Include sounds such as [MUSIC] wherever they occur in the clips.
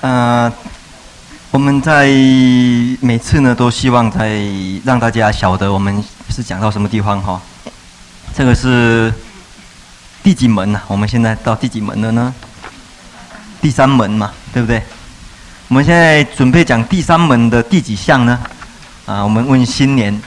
呃，我们在每次呢都希望在让大家晓得我们是讲到什么地方哈。这个是第几门呢？我们现在到第几门了呢？第三门嘛，对不对？我们现在准备讲第三门的第几项呢？啊，我们问新年。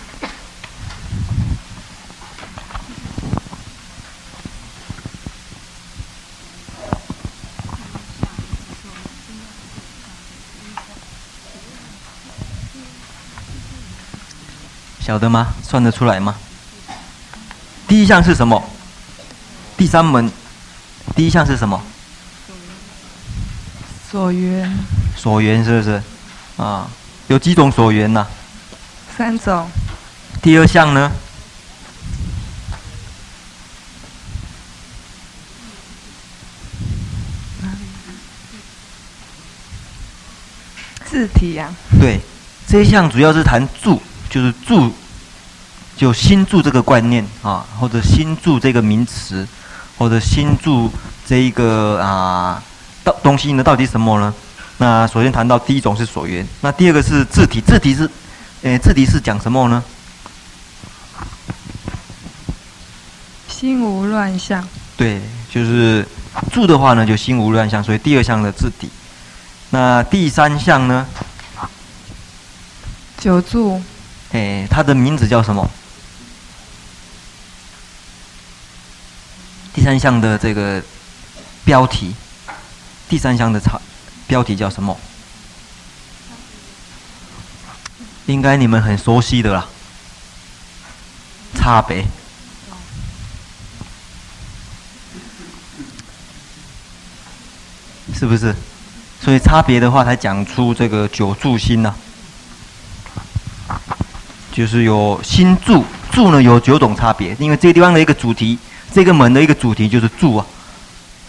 晓得吗？算得出来吗？第一项是什么？第三门，第一项是什么？所缘。所缘是不是？啊，有几种所缘呢？三种。第二项呢？字体呀。对，这一项主要是谈住，就是住。就心住这个观念啊，或者心住这个名词，或者心住这一个啊，到东西呢，到底什么呢？那首先谈到第一种是所缘，那第二个是自体，自体是，诶，自体是讲什么呢？心无乱象。对，就是住的话呢，就心无乱象，所以第二项的自体。那第三项呢？久住。诶，它的名字叫什么？第三项的这个标题，第三项的差标题叫什么？应该你们很熟悉的啦，差别，是不是？所以差别的话，才讲出这个九住心呢、就是有心住，住呢有九种差别，因为这个地方的一个主题。这个门的一个主题就是住啊，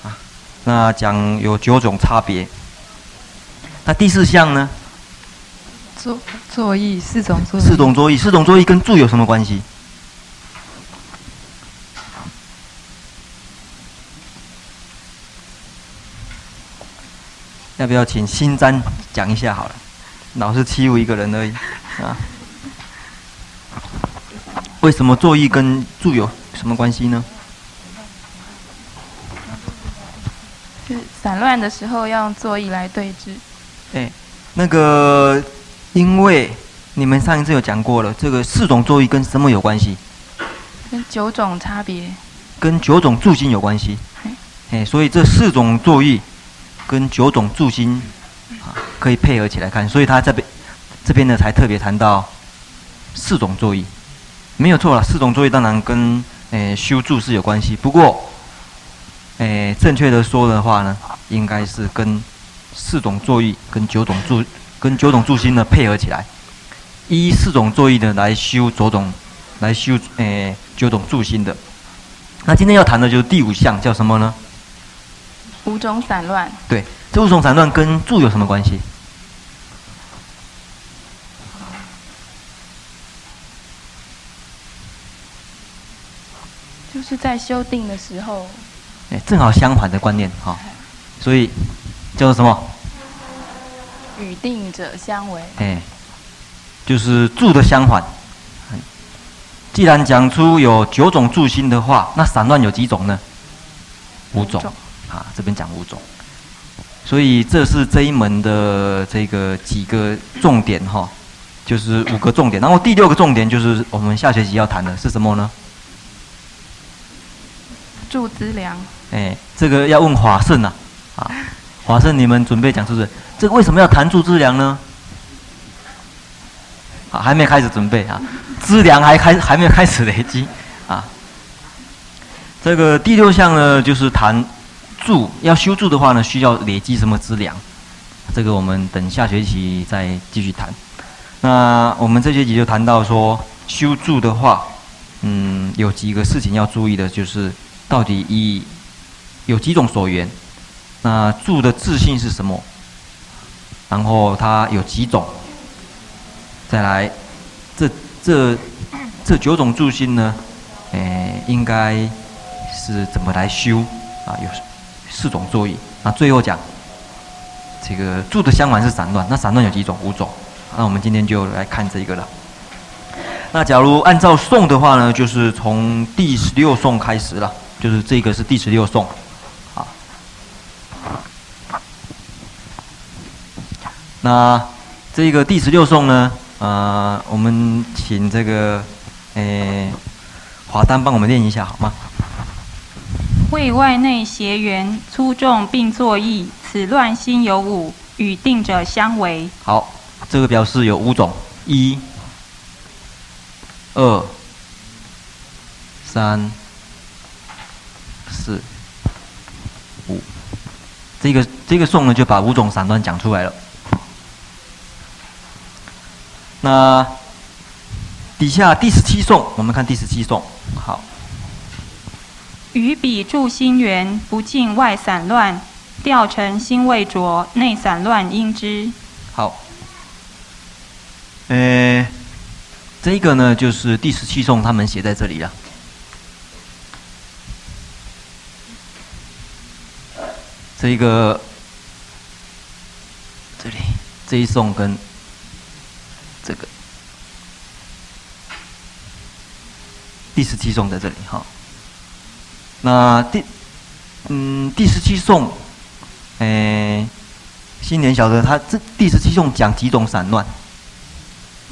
啊，那讲有九种差别。那第四项呢？作作意四种作意。四种作意，四种作意跟住有什么关系？要不要请新詹讲一下好了？老是欺负一个人而已啊。为什么作意跟住有什么关系呢？散乱的时候要用作意来对治。哎，那个，因为你们上一次有讲过了，这个四种座椅跟什么有关系？跟九种差别。跟九种住心有关系。哎，所以这四种座椅跟九种住心啊，可以配合起来看。所以他这边这边呢，才特别谈到四种座椅，没有错了。四种座椅当然跟诶修住是有关系，不过。诶，正确的说的话呢，应该是跟四种作意跟九种住跟九种住心呢配合起来，依四种作意呢来修九种，来修诶九种住心的。那今天要谈的就是第五项，叫什么呢？五种散乱。对，这五种散乱跟住有什么关系？就是在修定的时候。正好相反的观念哈，所以叫做什么？与定者相违。哎，就是住的相反。既然讲出有九种住心的话，那散乱有几种呢？五种。啊，这边讲五种。所以这是这一门的这个几个重点哈，就是五个重点。然后第六个重点就是我们下学期要谈的是什么呢？住资粮。哎，这个要问华胜呐，啊，华胜，你们准备讲是不是？这个为什么要谈住资粮呢？啊，还没开始准备啊，资粮还开还没开始累积啊。这个第六项呢，就是谈住，要修住的话呢，需要累积什么资粮？这个我们等下学期再继续谈。那我们这学期就谈到说，修住的话，嗯，有几个事情要注意的，就是到底以有几种所缘？那住的自性是什么？然后它有几种？再来，这这这九种住心呢？诶，应该是怎么来修？啊，有四种作意。那最后讲这个住的相反是散乱，那散乱有几种？五种。那我们今天就来看这个了。那假如按照颂的话呢，就是从第十六颂开始了，就是这个是第十六颂。那这个第十六颂呢，呃，我们请这个，诶，华丹帮我们念一下好吗？谓外内邪缘，粗重并作意，此乱心有五，与定者相违。好，这个表示有五种：一、二、三、四、五。这个这个颂呢，就把五种散乱讲出来了。那底下第十七颂，我们看第十七颂，好。于彼住心源，不尽外散乱，调成心未着，内散乱应知。好，呃，这个呢，就是第十七颂，他们写在这里了。这一个，这里这一颂跟这个第十七颂在这里哈。那第，嗯，第十七颂，诶，新年晓得他这第十七颂讲几种散乱？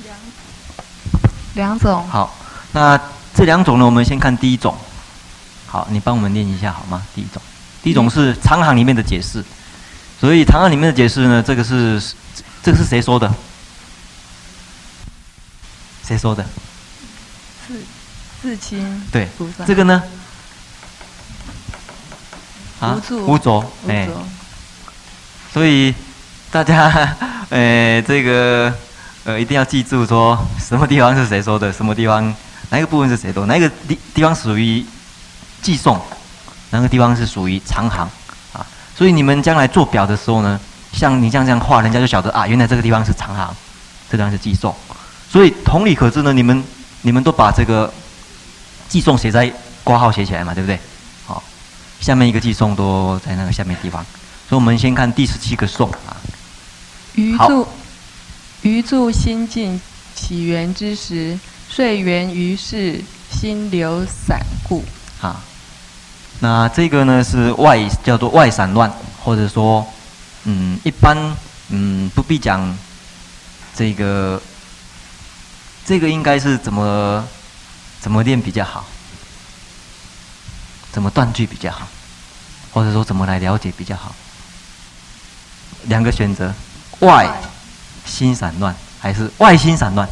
两，两种。好，那这两种呢，我们先看第一种。好，你帮我们念一下好吗？第一种，第一种是长行里面的解释。所以长行里面的解释呢，这个是，这个是谁说的？谁说的？自自清。对，这个呢？啊，无着，哎，所以大家，呃，[LAUGHS] 这个，呃，一定要记住说，什么地方是谁说的，什么地方，哪一个部分是谁说，哪一个地地方属于寄送，哪个地方是属于长行，啊，所以你们将来做表的时候呢，像你这样这样画，人家就晓得啊，原来这个地方是长行，这个地方是偈颂，所以同理可知呢，你们你们都把这个寄送写在挂号写起来嘛，对不对？好下面一个寄送都在那个下面地方，所以我们先看第十七个颂啊。余住余住心境起源之时，遂缘于是心流散故。啊，那这个呢是外叫做外散乱，或者说，嗯，一般嗯不必讲这个，这个应该是怎么怎么练比较好？怎么断句比较好，或者说怎么来了解比较好？两个选择：外心散乱，还是外心散乱？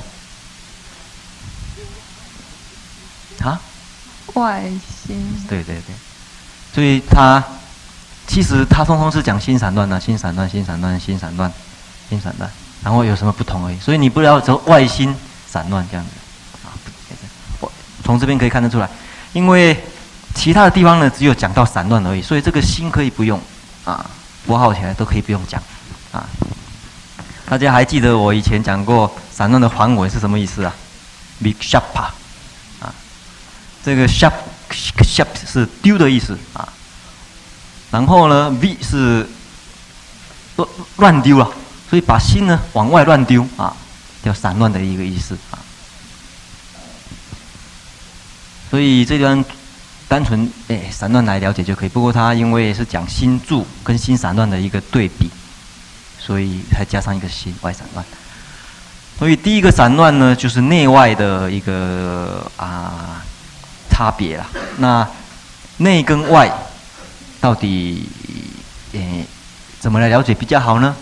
啊？外心。对对对，所以他其实他通通是讲心散乱的，心散乱，心散乱，心散乱，心散乱，然后有什么不同而已。所以你不要说外心散乱这样子啊，我从这边可以看得出来，因为。其他的地方呢，只有讲到散乱而已，所以这个心可以不用啊，符号起来都可以不用讲啊。大家还记得我以前讲过散乱的梵文是什么意思啊？vikshapa 啊，这个 shap shap 是丢的意思啊。然后呢，v 是乱乱丢了，所以把心呢往外乱丢啊，叫散乱的一个意思啊。所以这段。单纯诶散乱来了解就可以，不过它因为是讲心住跟心散乱的一个对比，所以才加上一个心外散乱。所以第一个散乱呢，就是内外的一个啊差别啦。那内跟外到底诶怎么来了解比较好呢？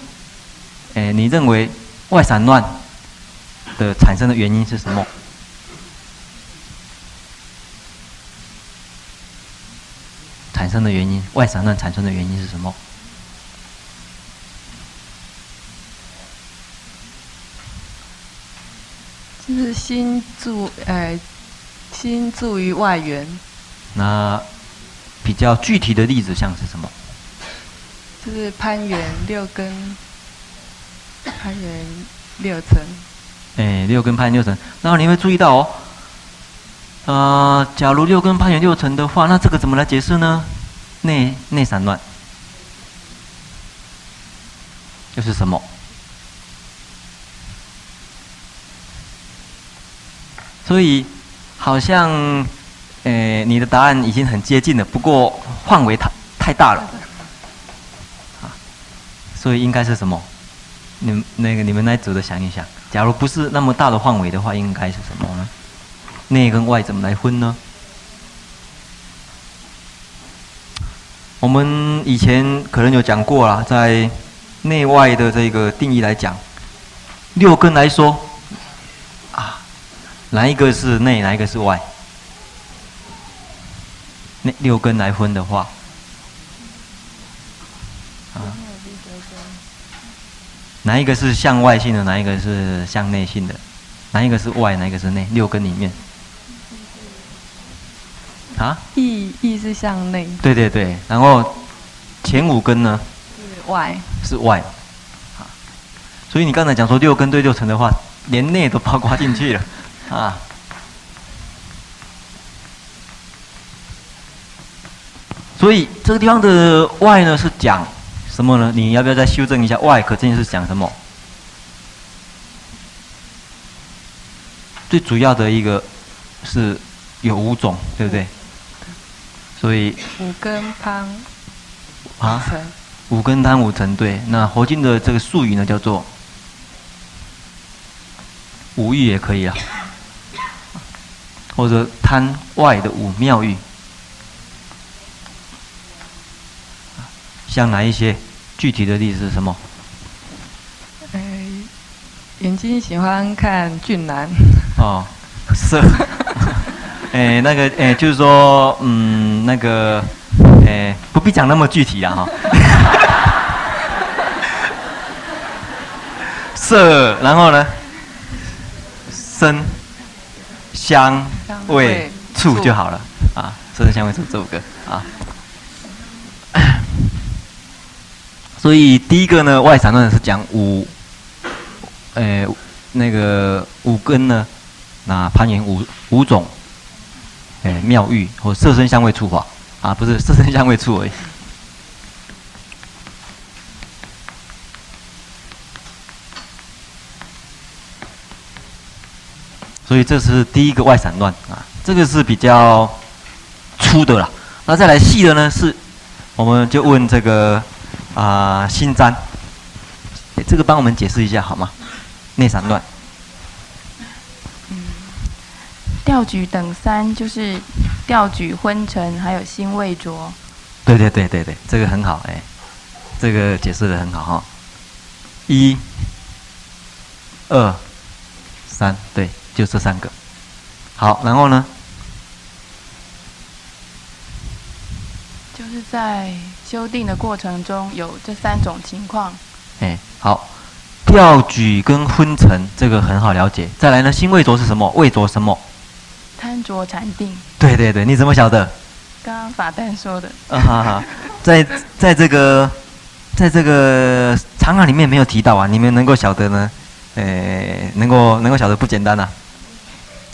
诶，你认为外散乱的产生的原因是什么？产生的原因，外散乱产生的原因是什么？就是心住，呃，心住于外缘。那比较具体的例子像是什么？就是攀缘六根，攀缘六尘。哎，六根攀缘六尘，然后你会注意到哦。呃，假如六根攀缘六尘的话，那这个怎么来解释呢？内内散乱，又是什么？所以好像，呃，你的答案已经很接近了，不过范围太太大了，啊，所以应该是什么？你们那个你们来组的想一想，假如不是那么大的范围的话，应该是什么呢？内跟外怎么来分呢？我们以前可能有讲过啦，在内外的这个定义来讲，六根来说啊。哪一个是内，哪一个是外？那六根来分的话，哪一个是向外性的，哪一个是向内性的？哪一个是外，哪一个是内？六根里面，啊？意意是向内。对对对，然后前五根呢？是外。是外。所以你刚才讲说六根对六尘的话，连内都包括进去了。[LAUGHS] 啊，所以这个地方的外呢是讲什么呢？你要不要再修正一下？外可真是讲什么？最主要的一个是有五种，对不对？所以五根汤啊，五根汤五成对。那佛经的这个术语呢，叫做五欲也可以啊。或者贪外的五妙欲，像哪一些？具体的例子是什么？哎，眼睛喜欢看俊男。哦，色。[LAUGHS] 哎，那个，哎，就是说，嗯，那个，哎，不必讲那么具体啊，哈。[LAUGHS] 色，然后呢？声。香味触就好了啊，色声香味触这五个啊。所以第一个呢，外散乱是讲五，呃，那个五根呢，那攀缘五五种，哎，妙欲或色身香味触法啊，不是 [LAUGHS] 色身香味触而已。所以这是第一个外散乱啊，这个是比较粗的啦。那再来细的呢？是，我们就问这个啊，心占，这个帮我们解释一下好吗？内散乱。嗯，调举等三就是调举昏沉，还有心未着。对对对对对，这个很好哎，这个解释的很好哈。一、二、三，对。就这三个，好，然后呢？就是在修订的过程中有这三种情况。哎，好，调举跟昏沉这个很好了解。再来呢，心畏浊是什么？畏浊什么？贪着禅定。对对对，你怎么晓得？刚刚法旦说的。啊哈哈，在在这个在这个长案里面没有提到啊，你们能够晓得呢？哎，能够能够晓得不简单啊。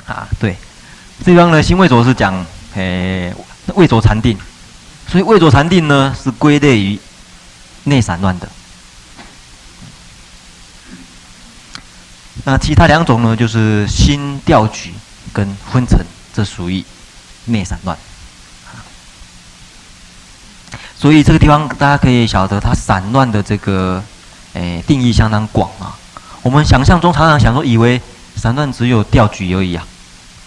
啊，对，这方呢，心畏浊是讲，诶，畏浊禅定，所以畏浊禅定呢是归类于内散乱的。那其他两种呢，就是心调举跟昏沉，这属于内散乱。所以这个地方大家可以晓得，它散乱的这个诶定义相当广啊。我们想象中常常想说，以为散乱只有调举而已啊。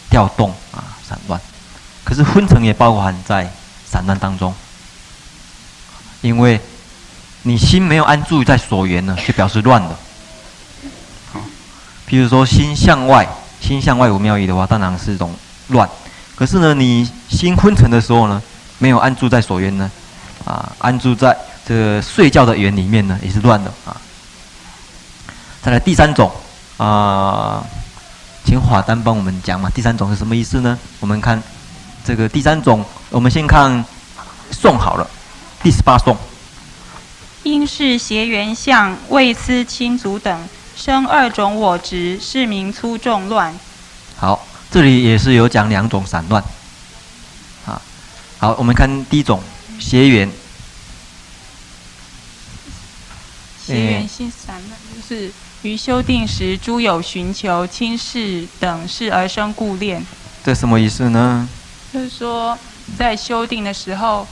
调动啊，散乱，可是昏沉也包含在散乱当中，因为你心没有安住在所缘呢，就表示乱了。好，譬如说心向外，心向外无妙意的话，当然是一种乱。可是呢，你心昏沉的时候呢，没有安住在所缘呢，啊，安住在这个睡觉的缘里面呢，也是乱的啊。再来第三种啊。请华丹帮我们讲嘛，第三种是什么意思呢？我们看这个第三种，我们先看颂好了，第十八颂。因是邪缘相，未思亲族等生二种我执，是名粗重乱。好，这里也是有讲两种散乱。好，好，我们看第一种邪缘。邪缘性散乱，就是于修定时，诸有寻求亲事等事而生故恋。这什么意思呢？就是说，在修订的时候，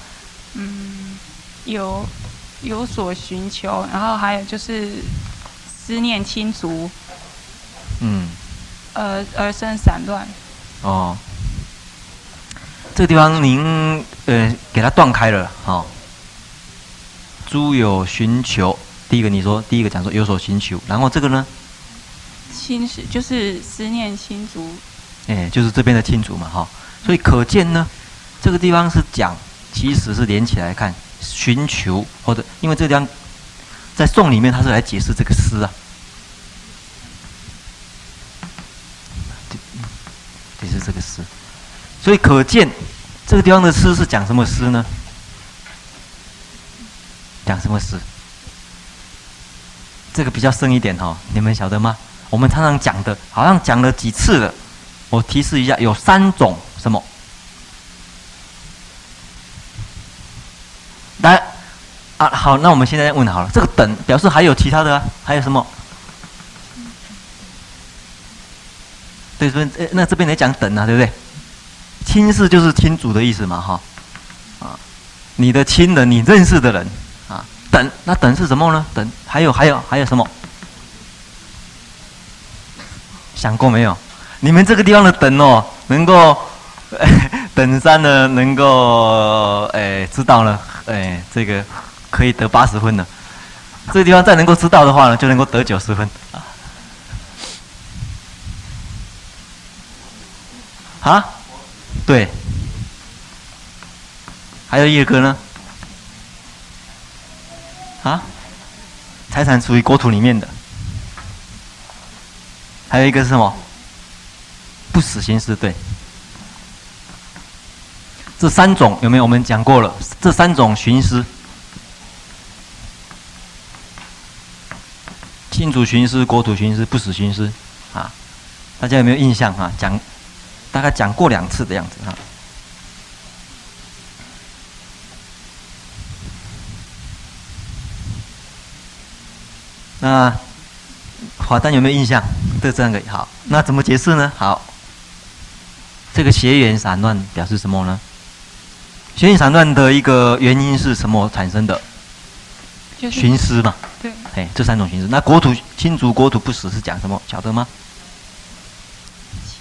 嗯，有有所寻求，然后还有就是思念亲族，嗯，而而生散乱。哦，这个地方您呃给它断开了，哈、哦。诸有寻求，第一个你说，第一个讲说有所寻求，然后这个呢？亲是就是思念亲族，哎，就是这边的亲族嘛，哈。所以可见呢，这个地方是讲，其实是连起来看寻求，或者因为这个地方在颂里面，它是来解释这个诗啊，解释这个诗。所以可见这个地方的诗是讲什么诗呢？讲什么诗？这个比较深一点哦，你们晓得吗？我们常常讲的，好像讲了几次了。我提示一下，有三种什么？来，啊，好，那我们现在问好了，这个等表示还有其他的？还有什么？对，所以那这边来讲等啊，对不对？亲事就是亲主的意思嘛，哈，啊，你的亲人，你认识的人。啊等，那等是什么呢？等还有还有还有什么？想过没有？你们这个地方的等哦，能够 [LAUGHS] 等三呢，能够哎知道了，哎这个可以得八十分的。这个地方再能够知道的话呢，就能够得九十分啊。啊？对。还有一个呢？啊，财产属于国土里面的，还有一个是什么？不死刑是，对。这三种有没有？我们讲过了，这三种寻思，净土寻思、国土寻思、不死寻思，啊，大家有没有印象啊？讲，大概讲过两次的样子啊。那华丹有没有印象？对这样个好，那怎么解释呢？好，这个邪缘散乱表示什么呢？学缘散乱的一个原因是什么产生的？就是寻思嘛。对。哎，这三种寻思。那国土亲族国土不死是讲什么？晓得吗？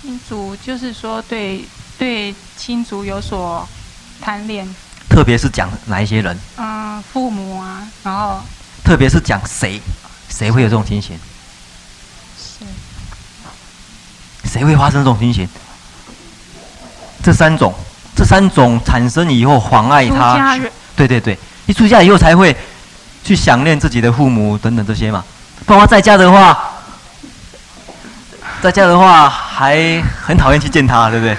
亲族就是说对对亲族有所贪恋。特别是讲哪一些人？嗯，父母啊，然后。特别是讲谁？谁会有这种情形？谁谁会发生这种情形？这三种，这三种产生以后妨碍他。对对对，一出家以后才会去想念自己的父母等等这些嘛。不然在家的话，在家的话还很讨厌去见他，对不对？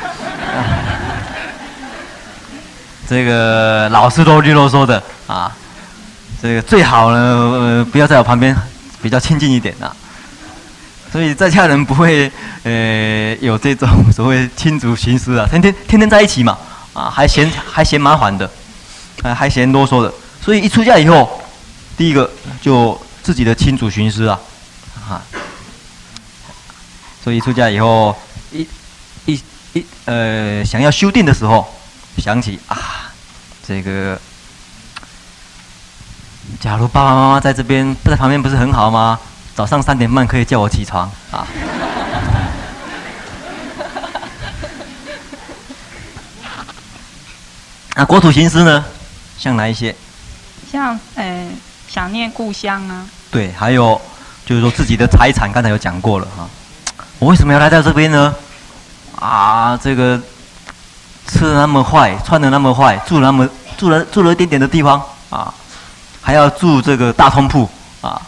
[LAUGHS] 这个老是啰里啰嗦的啊，这个最好呢，呃，不要在我旁边。比较亲近一点呐、啊，所以在家人不会呃有这种所谓亲族寻思啊，天天天天在一起嘛，啊还嫌还嫌麻烦的，啊还嫌啰嗦的，所以一出家以后，第一个就自己的亲主寻思啊，啊，所以出家以后一一一呃想要修定的时候，想起啊这个。假如爸爸妈妈在这边不，在旁边不是很好吗？早上三点半可以叫我起床啊。那国土形思呢？像哪一些？像呃，想念故乡啊。对，还有就是说自己的财产，刚才有讲过了哈。我为什么要来到这边呢？啊，这个吃的那么坏，穿的那么坏，住那么住了住了一点点的地方啊。还要住这个大通铺啊，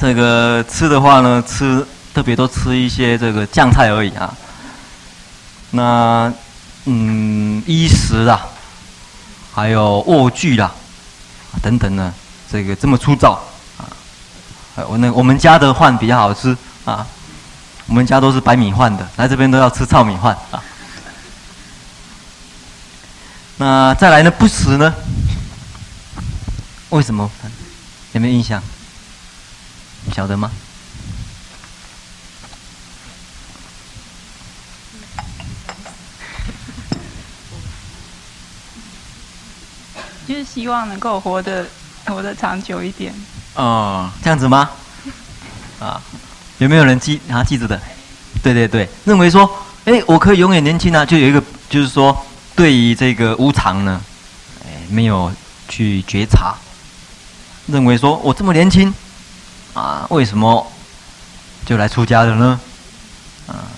这个吃的话呢，吃特别多吃一些这个酱菜而已啊。那嗯，衣食啊，还有卧具啦，等等呢，这个这么粗糙啊。我那我们家的饭比较好吃啊，我们家都是白米饭的，来这边都要吃糙米饭啊。那再来呢，不食呢？为什么？有没有印象？晓得吗？就是希望能够活得活得长久一点。哦，这样子吗？啊，有没有人记啊记着的？对对对，认为说，哎，我可以永远年轻啊，就有一个，就是说，对于这个无常呢，哎，没有去觉察，认为说我这么年轻，啊，为什么就来出家了呢？啊，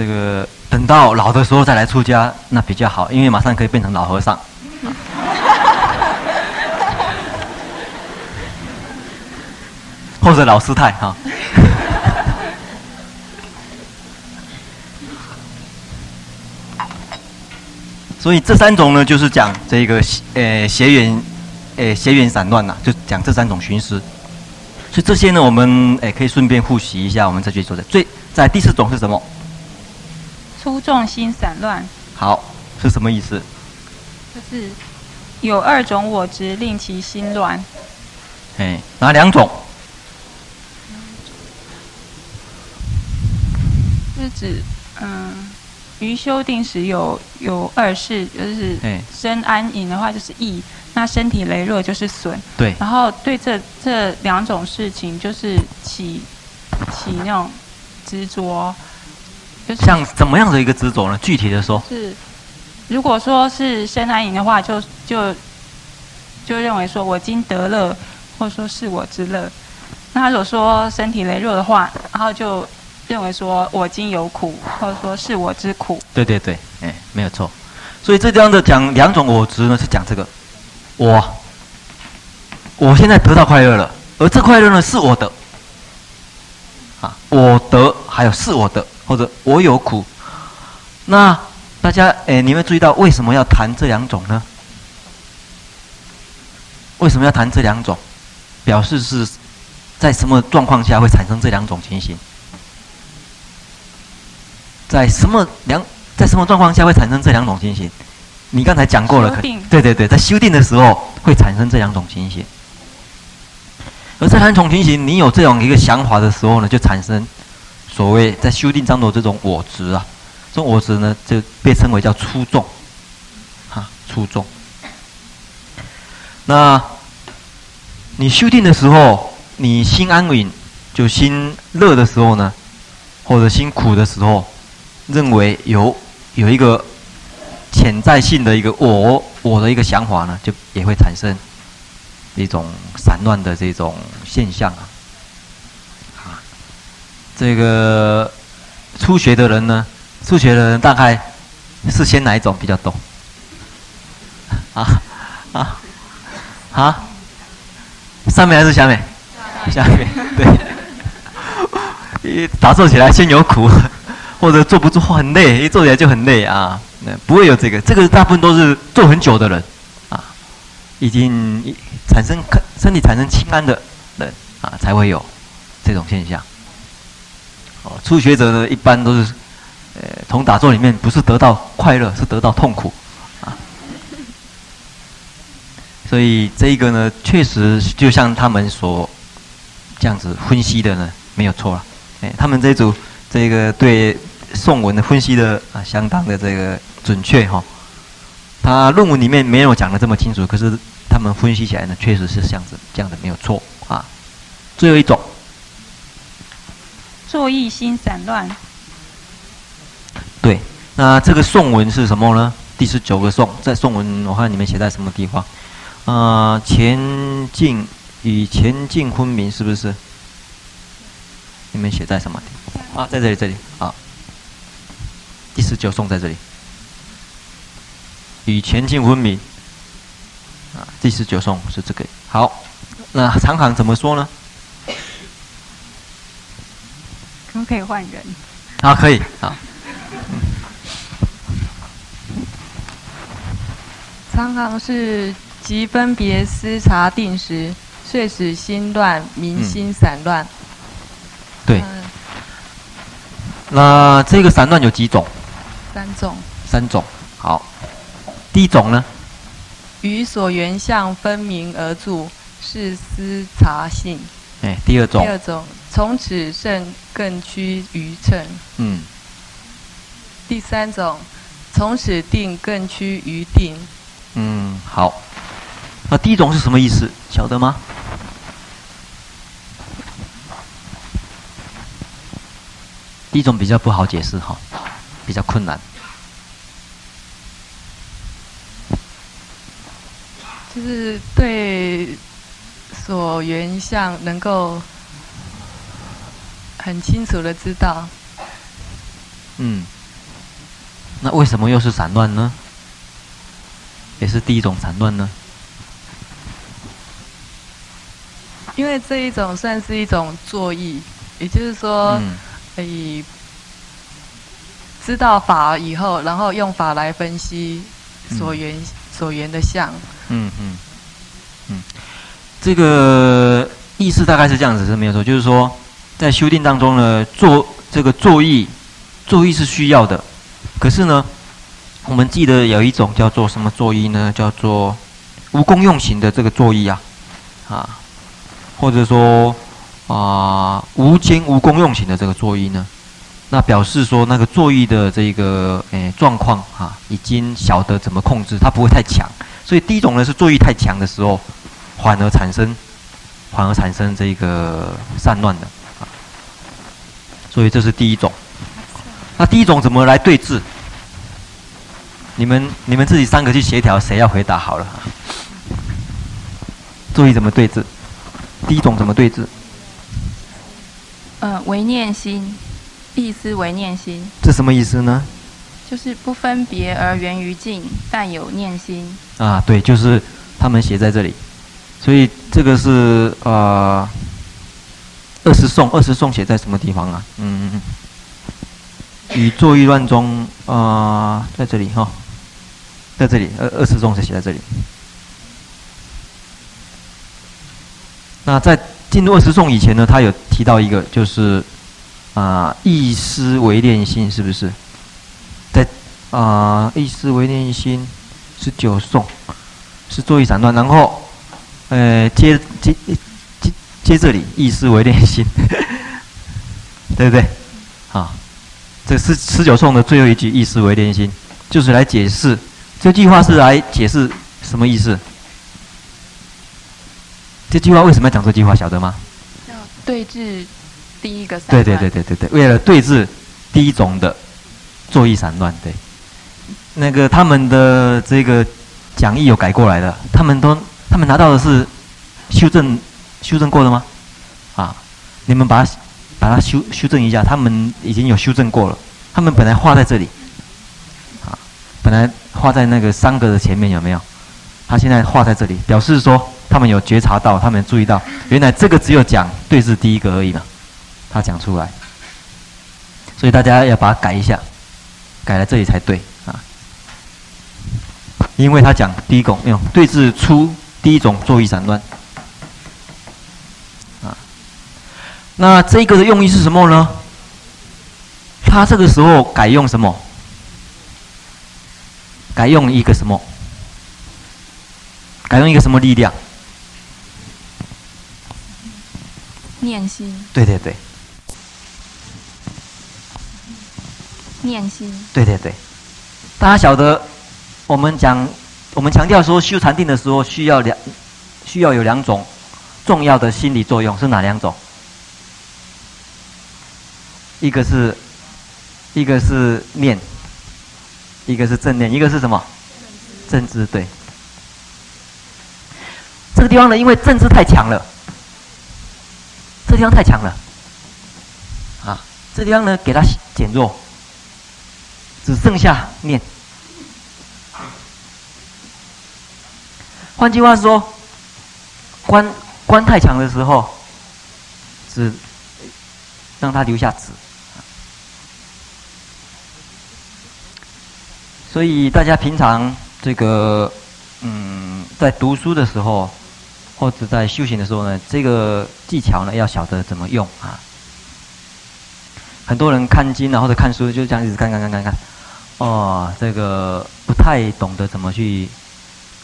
这个等到老的时候再来出家，那比较好，因为马上可以变成老和尚。[LAUGHS] 或者老师太哈，[LAUGHS] 所以这三种呢，就是讲这个呃邪缘，呃邪缘散乱呐，就讲这三种寻思。所以这些呢，我们诶可以顺便复习一下，我们这句说的最在第四种是什么？粗重心散乱。好，是什么意思？就是有二种我执令其心乱。哎，哪两种？是指嗯，于修定时有有二事，就是身安隐的话就是益，那身体羸弱就是损。对。然后对这这两种事情，就是起起那种执着。就是、像怎么样的一个执着呢？具体的说。是，如果说是身安隐的话，就就就认为说我今得乐，或者说是我之乐。那如果说身体羸弱的话，然后就。认为说我今有苦，或者说是我之苦。对对对，哎，没有错。所以这样的讲两种我执呢，是讲这个我，我现在得到快乐了，而这快乐呢是我的，啊，我得还有是我的，或者我有苦。那大家哎，你们注意到为什么要谈这两种呢？为什么要谈这两种？表示是在什么状况下会产生这两种情形？在什么两在什么状况下会产生这两种情形？你刚才讲过了，对对对，在修订的时候会产生这两种情形。而这两种情形，你有这样一个想法的时候呢，就产生所谓在修定当中这种我执啊，这种我执呢就被称为叫粗重，哈，粗重。那你修定的时候，你心安稳，就心乐的时候呢，或者心苦的时候。认为有有一个潜在性的一个我我的一个想法呢，就也会产生一种散乱的这种现象。啊，这个初学的人呢，初学的人大概是先哪一种比较懂？[LAUGHS] 啊啊啊！上面还是下面？下面对。[LAUGHS] 一打坐起来先有苦。[LAUGHS] 或者坐不住很累，一坐起来就很累啊。那不会有这个，这个大部分都是坐很久的人，啊，已经产生身体产生轻安的人啊，才会有这种现象。哦，初学者呢，一般都是，呃，从打坐里面不是得到快乐，是得到痛苦，啊。所以这一个呢，确实就像他们所这样子分析的呢，没有错了。哎，他们这组这个对。宋文的分析的啊，相当的这个准确哈。他论文里面没有讲的这么清楚，可是他们分析起来呢，确实是这样子，这样子没有错啊。最后一种，作意心散乱。对，那这个颂文是什么呢？第十九个颂，在颂文我看你们写在什么地方？啊、前进与前进分明是不是？你们写在什么地方？啊，在这里，这里啊。第十九颂在这里，与前进分明啊。第十九颂是这个。好，那常行怎么说呢？可不可以换人？啊，可以啊。常行是即分别思察定时，遂使心乱，民心散乱。嗯、对。那这个散乱有几种？三种，三种，好。第一种呢，于所缘相分明而住，是思察性。哎，第二种。第二种，从此胜更趋于称。嗯。第三种，从此定更趋于定。嗯，好。那第一种是什么意思？晓得吗？第一种比较不好解释哈，比较困难。就是对所缘相能够很清楚的知道。嗯。那为什么又是散乱呢？也是第一种散乱呢？因为这一种算是一种作意，也就是说，可以知道法以后，然后用法来分析所缘、嗯、所缘的相。嗯嗯嗯，这个意思大概是这样子，是没有错。就是说，在修订当中呢，做这个作意，作意是需要的。可是呢，我们记得有一种叫做什么作意呢？叫做无功用行的这个作意啊，啊，或者说啊无间无功用行的这个作意呢，那表示说那个作意的这个诶状况啊，已经晓得怎么控制，它不会太强。所以第一种呢是作意太强的时候，反而产生反而产生这个散乱的。所以这是第一种。那第一种怎么来对治？你们你们自己三个去协调，谁要回答好了？注意怎么对治？第一种怎么对治？呃，唯念心，意思唯念心。这什么意思呢？就是不分别而源于境，但有念心。啊，对，就是他们写在这里，所以这个是呃二十颂，二十颂写在什么地方啊？嗯嗯嗯。与作意乱中，啊、在这里哈、在这里二二十颂是写在这里。那在进入二十颂以前呢，他有提到一个，就是啊，意思为念心，是不是？在啊，意思为念心是九颂，是作意散乱，然后，呃，接接接接这里，意思为念心，[LAUGHS] 对不对？啊。这是十九颂的最后一句“意思为念心”，就是来解释这句话是来解释什么意思？这句话为什么要讲这句话？晓得吗？要对治第一个散乱。对对对对对对，为了对治第一种的作意散乱。对，那个他们的这个讲义有改过来的，他们都他们拿到的是修正修正过的吗？啊，你们把它。把它修修正一下，他们已经有修正过了。他们本来画在这里，啊，本来画在那个三个的前面有没有？他现在画在这里，表示说他们有觉察到，他们注意到，原来这个只有讲对治第一个而已嘛。他讲出来，所以大家要把它改一下，改在这里才对啊。因为他讲第一种用对治出第一种作意散乱。那这个的用意是什么呢？他这个时候改用什么？改用一个什么？改用一个什么力量？念心。对对对。念心。对对对。大家晓得，我们讲，我们强调说修禅定的时候需要两，需要有两种重要的心理作用，是哪两种？一个是，一个是念，一个是正念，一个是什么？正知，对。这个地方呢，因为正知太强了，这地方太强了，啊，这地方呢，给它减弱，只剩下念。换句话说，观观太强的时候，只让它留下纸。所以大家平常这个，嗯，在读书的时候，或者在修行的时候呢，这个技巧呢要晓得怎么用啊。很多人看经啊或者看书就这样一直看看看看看，哦，这个不太懂得怎么去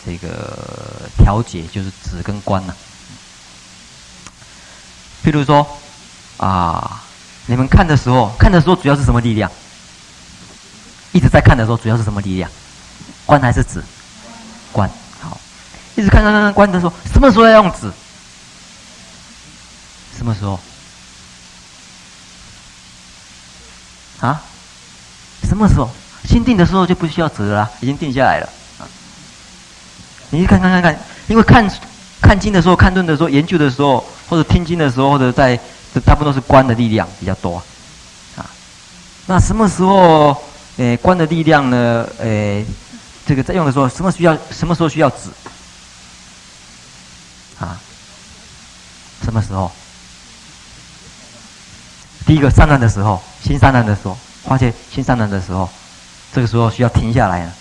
这个调节，就是止跟观呐、啊。譬如说啊，你们看的时候，看的时候主要是什么力量？一直在看的时候，主要是什么力量？观还是止？观。好，一直看看看看观的时候，什么时候要用止？什么时候？啊？什么时候？心定的时候就不需要止了，已经定下来了。你去看看看看，因为看看经的时候、看论的时候、研究的时候，或者听经的时候，或者在，大部分都是观的力量比较多。啊，那什么时候，诶，观的力量呢？诶，这个在用的时候，什么需要？什么时候需要止？啊？什么时候？第一个散乱的时候，心散乱的时候，发现心散乱的时候，这个时候需要停下来了，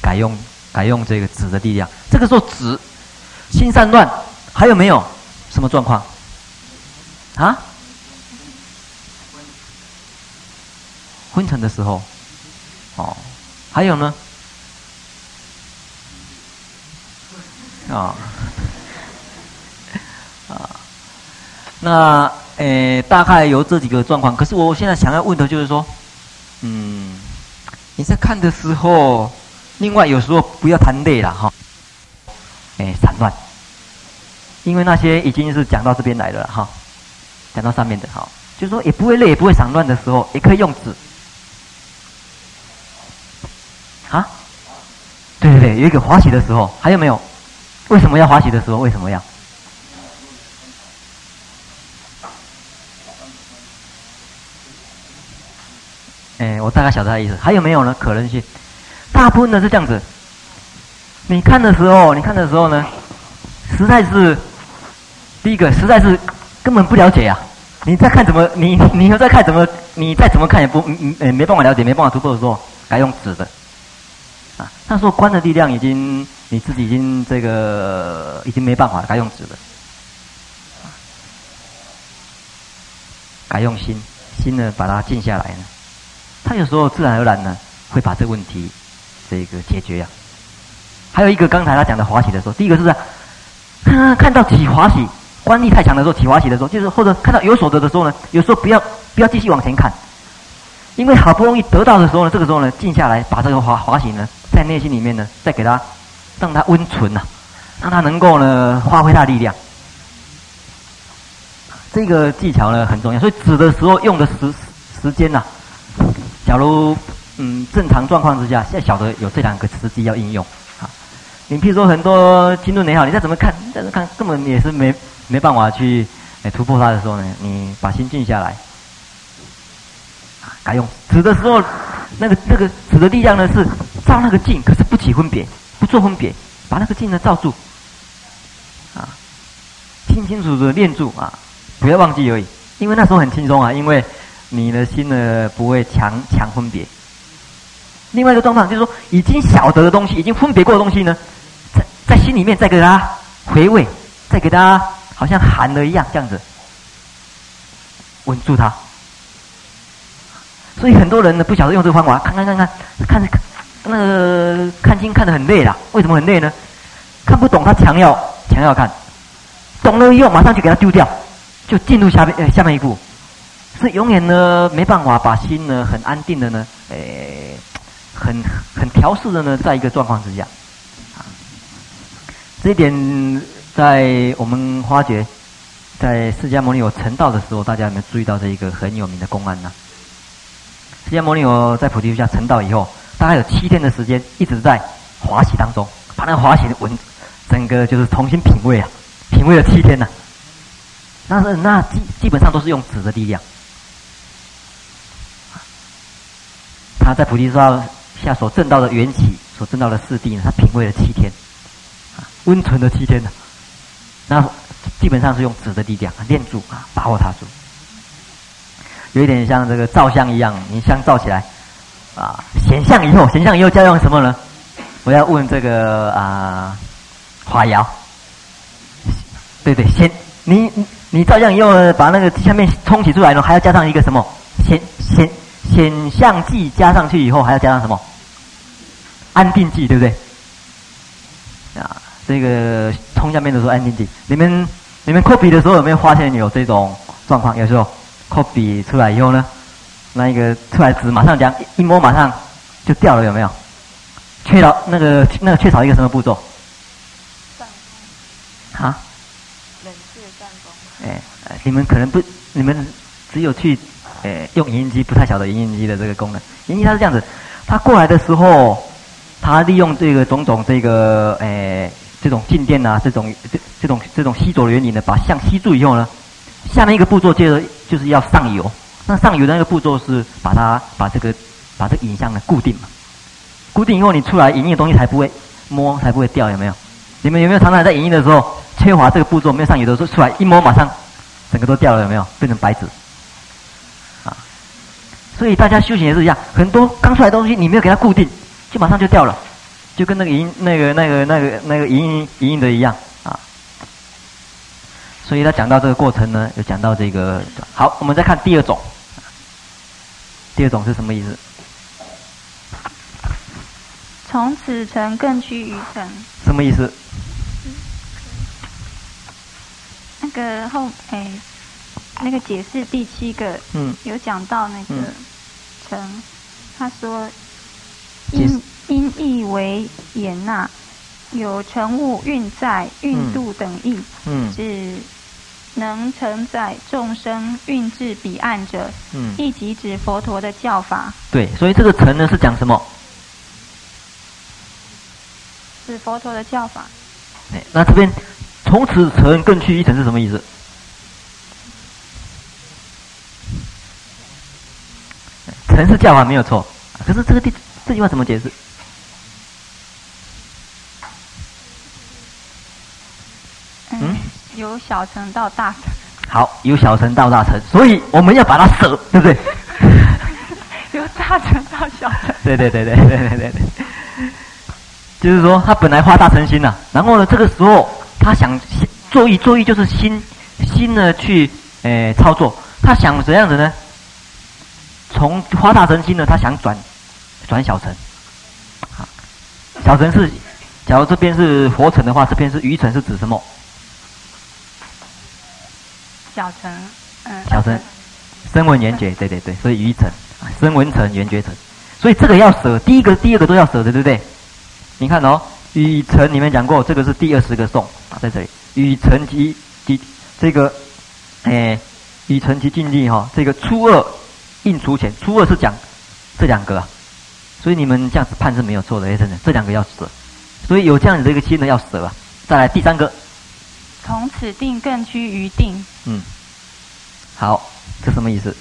改用改用这个止的力量。这个时候止，心散乱，还有没有什么状况？啊？昏沉的时候，哦，还有呢？啊、哦，啊，那。诶，大概有这几个状况。可是我现在想要问的就是说，嗯，你在看的时候，另外有时候不要谈累了哈。诶，散乱，因为那些已经是讲到这边来了哈，讲到上面的哈，就是说也不会累，也不会散乱的时候，也可以用纸。啊？对对对，有一个欢喜的时候，还有没有？为什么要欢喜的时候？为什么要？哎，我大概晓得他的意思。还有没有呢？可能性，大部分呢是这样子。你看的时候，你看的时候呢，实在是第一个，实在是根本不了解呀、啊。你再看怎么，你你又再看怎么，你再怎么看也不，嗯嗯，没办法了解，没办法突破的时候，该用纸的。啊，那时候观的力量已经，你自己已经这个已经没办法了，该用止了。该用心，心呢把它静下来呢。他有时候自然而然呢，会把这个问题这个解决呀、还有一个，刚才他讲的华喜的时候，第一个是在看看到起华喜，观力太强的时候，起华喜的时候，就是或者看到有所得的时候呢，有时候不要不要继续往前看，因为好不容易得到的时候呢，这个时候呢，静下来，把这个滑滑行呢，在内心里面呢，再给他让他温存呐、啊，让他能够呢发挥他的力量。这个技巧呢很重要，所以止的时候用的时时间呐、假如嗯正常状况之下，现在晓得有这两个时机要应用啊。你譬如说很多经论也好，你再怎么看，再怎么看，根本也是没没办法去突破它的时候呢，你把心静下来，改，用指的时候，那个那个指的力量呢是照那个镜，可是不起分别，不做分别，把那个镜呢照住，啊，清清楚楚的念住啊，不要忘记而已，因为那时候很轻松啊，因为。你的心呢不会强强分别。另外一个状况就是说，已经晓得的东西，已经分别过的东西呢，在在心里面再给他回味，再给他好像含了一样这样子，稳住它。所以很多人呢不晓得用这个方法，看看看看看看那个看经看得很累了，为什么很累呢？看不懂他强要强要看，懂了以后马上就给他丢掉，就进入下面呃下面一步。是永远呢没办法把心呢很安定的呢，诶，很很调试的呢，在一个状况之下，啊，这一点在我们发觉，在释迦牟尼有成道的时候，大家有没有注意到这一个很有名的公案呢？释迦牟尼有在菩提树下成道以后，大概有七天的时间一直在华喜当中，把那个欢喜的文，整个就是重新品味啊，品味了七天呢，啊。那是那基基本上都是用纸的力量。他在菩提树下所证到的缘起，所证到的四谛呢，他品味了七天，温存了七天呢，那基本上是用纸的力量念住啊，把握它住，有点像这个照相一样，你相照起来，啊，显像以后，显像以后加用什么呢？我要问这个啊，华瑶，对对，显你你照相以后，把那个下面冲洗出来呢，还要加上一个什么显显。显像剂加上去以后，还要加上什么？安定剂，对不对？啊这个冲下面的时候安定剂。你们你们扣笔的时候有没有发现有这种状况？有时候扣笔出来以后呢，那一个出来纸马上讲一摸马上就掉了，有没有？缺少那个那个缺少一个什么步骤？上风。啊？冷却上风。哎，你们可能不，你们只有去，哎，用影印机不太晓得影印机的这个功能。影印机它是这样子，它过来的时候，它利用这个种种这个，哎，这种静电啊，这种这这种这种吸走的原理呢，把相吸住以后呢，下面一个步骤接着就是要上油。那上油的那个步骤是把它把这个把这个影像呢固定嘛。固定以后，你出来影印的东西才不会摸，才不会掉，有没有？你们有没有常常在影印的时候缺乏这个步骤，没有上油的时候出来一摸，马上整个都掉了，有没有？变成白纸啊！所以大家修行也是一样，很多刚出来的东西你没有给它固定，就马上就掉了，就跟那个银那个那个那个那个银印银印的一样。所以他讲到这个过程呢，有讲到这个。好，我们再看第二种，第二种是什么意思？从此城更趋于城，什么意思？那个后哎，那个解释第七个，嗯，有讲到那个城，嗯、他说因因意为眼纳，有乘物运载、运度等意，嗯，指能承载众生运至彼岸者，嗯，亦即指佛陀的教法。对，所以这个乘呢是讲什么？是佛陀的教法。哎，那这边从此乘更去一层是什么意思？乘是教法没有错，可是这个地这句话怎么解释？嗯，由小乘到大乘。好，由小乘到大乘，所以我们要把它舍，对不对？[LAUGHS] 由大乘到小乘。[LAUGHS] 对对对对对对对对。就是说，他本来发大乘心呐，然后呢，这个时候他想作意，作意就是心心呢去诶、呃、操作，他想怎样子呢？从发大乘心呢，他想转转小乘，啊，小乘是，假如这边是佛乘的话，这边是愚乘是指什么？小乘，嗯，小乘，声闻缘觉，对。对对，所以余乘啊，声闻乘、缘觉乘，所以这个要舍，第一个、第二个都要舍的，对不对？你看哦，与尘里面讲过，这个是第二十个颂啊，在这里。与尘及及这个，诶，与尘及净地哈，这个初二应除前，初二是讲这两个，啊，所以你们这样子判是没有错的，哎真的，这两个要舍，所以有这样子的一个心呢要舍啊。再来第三个，从此定更趋于定。嗯，好，这什么意思？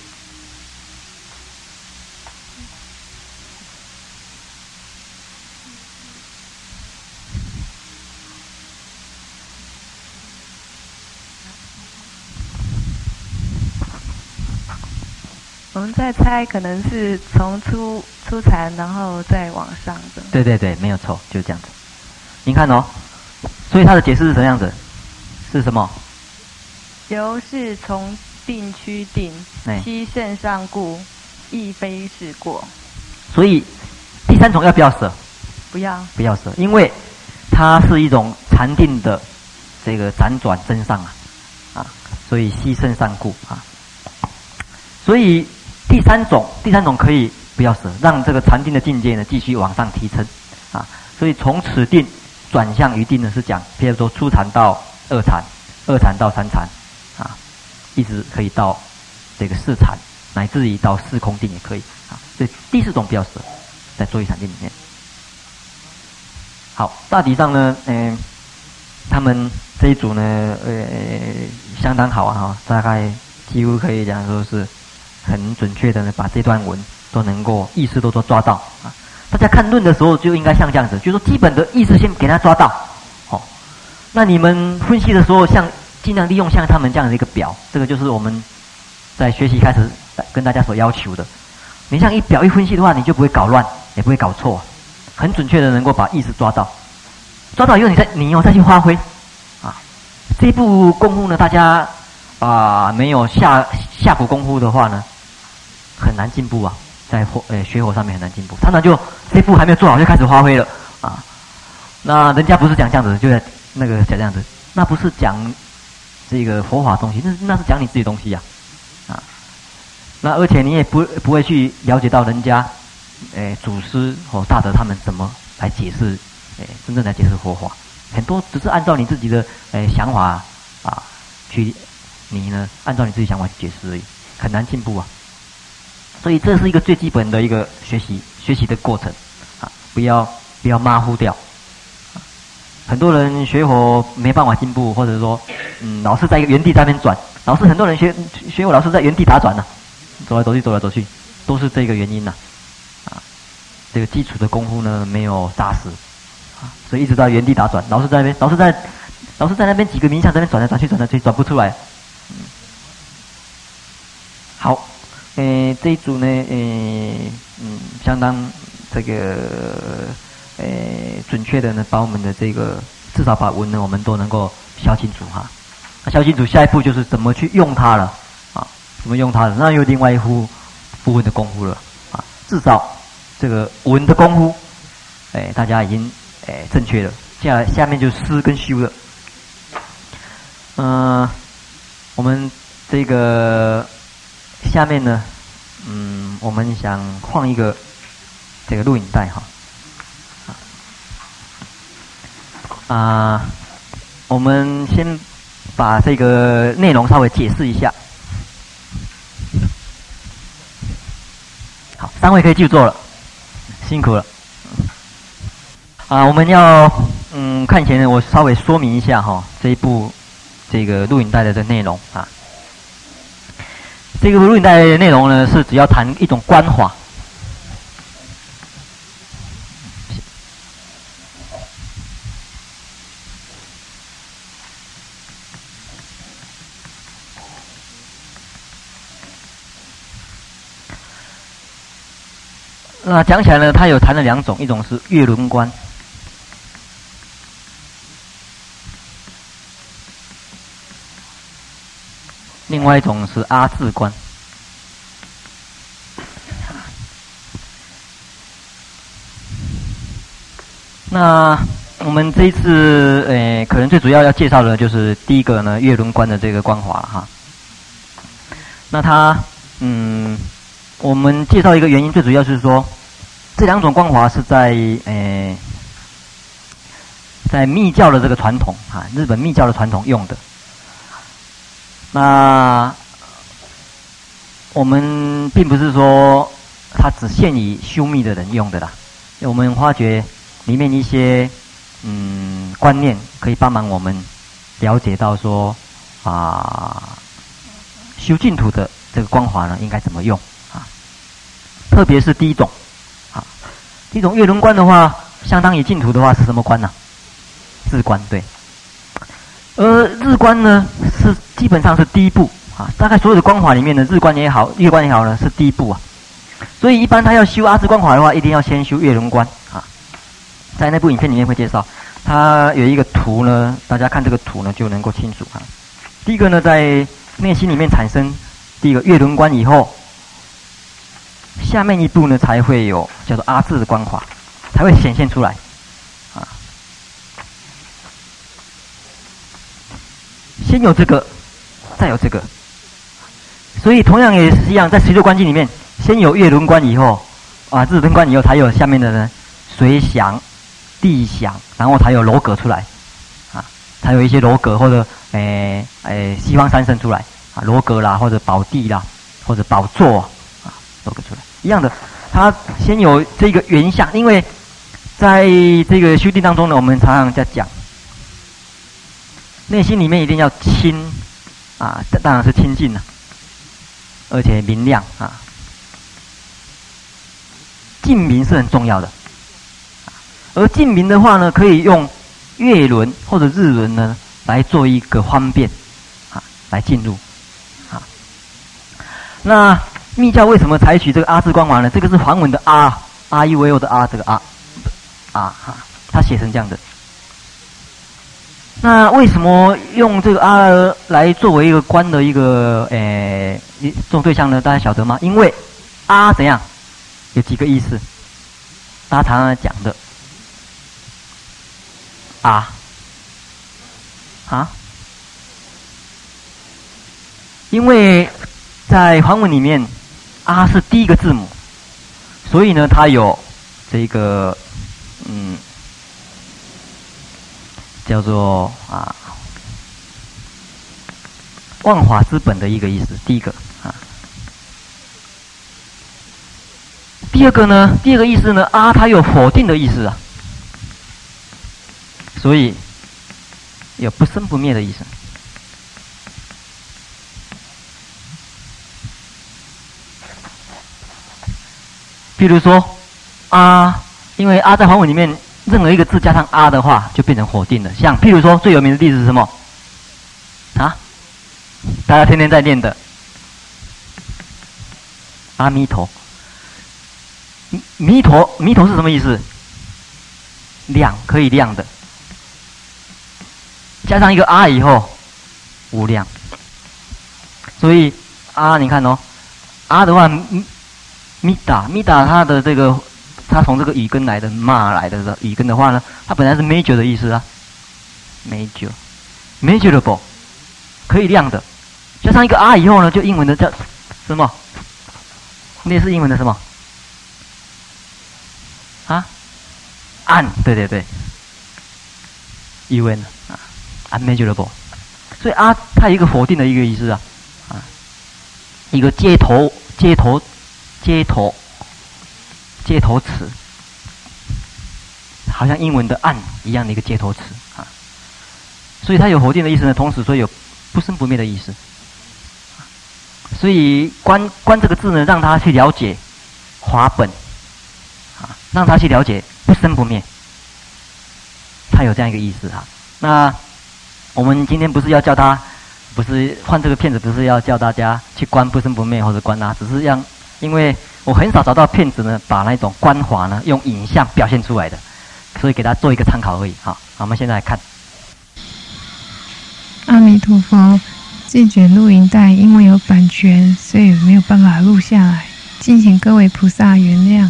我们在猜，可能是从初初禅，然后再往上的。对对对，没有错，就是这样子。您看哦，所以他的解释是什么样子？是什么？由是从定趋定，七圣上故，亦非是过。所以第三种要不要舍？不要，不要舍，因为它是一种禅定的这个辗转增上啊啊，所以七圣上故啊，所以。第三种，第三种可以不要舍，让这个禅定的境界呢继续往上提升，啊，所以从此定转向于定呢是讲，譬如说初禅到二禅，二禅到三禅，啊，一直可以到这个四禅，乃至于到四空定也可以，啊，所以第四种不要舍，在坐依禅定里面。好，大体上呢，嗯、他们这一组呢，呃，相当好啊，大概几乎可以讲说是。很准确的呢，把这段文都能够意思都都抓到啊！大家看论的时候就应该像这样子，就是说基本的意思先给他抓到，那你们分析的时候，像尽量利用像他们这样的一个表，这个就是我们在学习开始跟大家所要求的。你像一表一分析的话，你就不会搞乱，也不会搞错，很准确的能够把意思抓到。抓到以后，你再你要再去发挥啊！这一步功夫呢，大家啊没有下下苦功夫的话呢。很难进步啊，在火呃学火上面很难进步，常常就这步还没有做好就开始发挥了啊，那人家不是讲这样子，就在那个讲这样子，那不是讲这个佛法东西，那那是讲你自己东西呀，啊，啊，那而且你也不不会去了解到人家，诶，祖师或大德他们怎么来解释，诶，真正来解释佛法，很多只是按照你自己的诶想法啊去，你呢按照你自己想法去解释而已，很难进步啊。所以这是一个最基本的一个学习学习的过程，啊，不要不要马虎掉。很多人学佛没办法进步，或者说，嗯，老是在一个原地在那边转，老是很多人学学佛老是在原地打转呢，走来走去走来走去，都是这个原因呐，啊，这个基础的功夫呢没有扎实，啊，所以一直在原地打转，老是在那边，老是在，老是在那边几个名相在那边转来转去转来转去转不出来，嗯，好。诶，这一组呢，诶，嗯，相当这个，诶，准确的呢，把我们的这个至少把文呢，我们都能够消清楚哈。消清楚，下一步就是怎么去用它了，啊，怎么用它了？那又另外一副部分的功夫了，啊，至少这个文的功夫，诶，大家已经诶正确了。下来下面就是思跟修了。嗯，我们这个。下面呢，嗯，我们想放一个这个录影带哈，啊，我们先把这个内容稍微解释一下。好，三位可以就坐了，辛苦了。啊，我们要嗯看前，我稍微说明一下哈，这一部这个录影带的这内容啊。这个录影带的内容呢，是只要谈一种观法。那讲起来呢，他有谈了两种，一种是月轮观。另外一种是阿字观。[LAUGHS] 那我们这一次，诶，可能最主要要介绍的就是第一个呢，月轮观的这个光华哈。那它，嗯，我们介绍一个原因，最主要是说，这两种光华是在，诶，在密教的这个传统啊，日本密教的传统用的。那我们并不是说它只限于修密的人用的啦，我们发觉里面一些嗯观念可以帮忙我们了解到说啊修净土的这个光华呢应该怎么用啊，特别是第一种，第一种月轮观的话，相当于净土的话是什么观呢？日观对。而日观呢，是基本上是第一步啊。大概所有的观法里面的日观也好，月观也好呢，是第一步啊。所以一般他要修阿字观法的话，一定要先修月轮观啊。在那部影片里面会介绍，它有一个图呢，大家看这个图呢就能够清楚啊。第一个呢，在内心里面产生第一个月轮观以后，下面一步呢才会有叫做阿字的光法，才会显现出来。啊先有这个，再有这个，所以同样也是一样，在十六观经里面，先有月轮观以后，啊，日轮观以后才有下面的呢，水想、地想，然后才有楼阁出来，啊，才有一些楼阁或者诶诶、西方三圣出来，啊，楼阁啦，或者宝地啦，或者宝座啊，楼阁出来，一样的，它先有这个原相，因为在这个修定当中呢，我们常常在讲。内心里面一定要清，啊，当然是清净了，而且明亮啊，净明是很重要的。而净明的话呢，可以用月轮或者日轮呢来做一个方便，啊，来进入，啊。那密教为什么采取这个阿字观法呢？这个是梵文的阿，阿伊维欧的阿，这个阿，啊哈，他写成这样的。那为什么用这个阿来作为一个观的一个诶一种对象呢？大家晓得吗？因为阿怎样有几个意思？大家常常讲的啊？啊？因为在梵文里面，啊是第一个字母，所以呢，它有这个嗯，叫做啊，万法之本的一个意思。第一个啊，第二个呢，第二个意思呢，啊，它有否定的意思啊，所以有不生不灭的意思。比如说，啊，因为啊在梵文里面，任何一个字加上啊的话，就变成否定了。像譬如说，最有名的例子是什么？啊，大家天天在念的阿弥陀。弥陀，弥陀是什么意思？量，可以量的。加上一个啊以后，无量。所以啊，你看哦，啊的话。米达，米达，它的这个，它从这个语根来的，骂来的语根的话呢，它本来是 major 的意思啊，major，majorable，可以量的，加上一个 r 以后呢，就英文的叫什么？那是英文的什么？啊？un，对对对，un 啊，unmeasurable，所以啊，它有一个否定的一个意思啊，啊，一个接头，接头。接头，接头词，好像英文的暗一样的一个接头词啊，所以它有否定的意思呢，同时说有不生不灭的意思。所以观观这个字呢，让他去了解华本啊，让他去了解不生不灭，他有这样一个意思啊。那我们今天不是要叫他，不是换这个片子，不是要叫大家去观不生不灭或者观他，只是让。因为我很少找到片子呢，把那种光滑呢用影像表现出来的，所以给大家做一个参考而已。好，我们现在来看。阿弥陀佛，这卷录音带因为有版权，所以没有办法录下来，敬请各位菩萨原谅。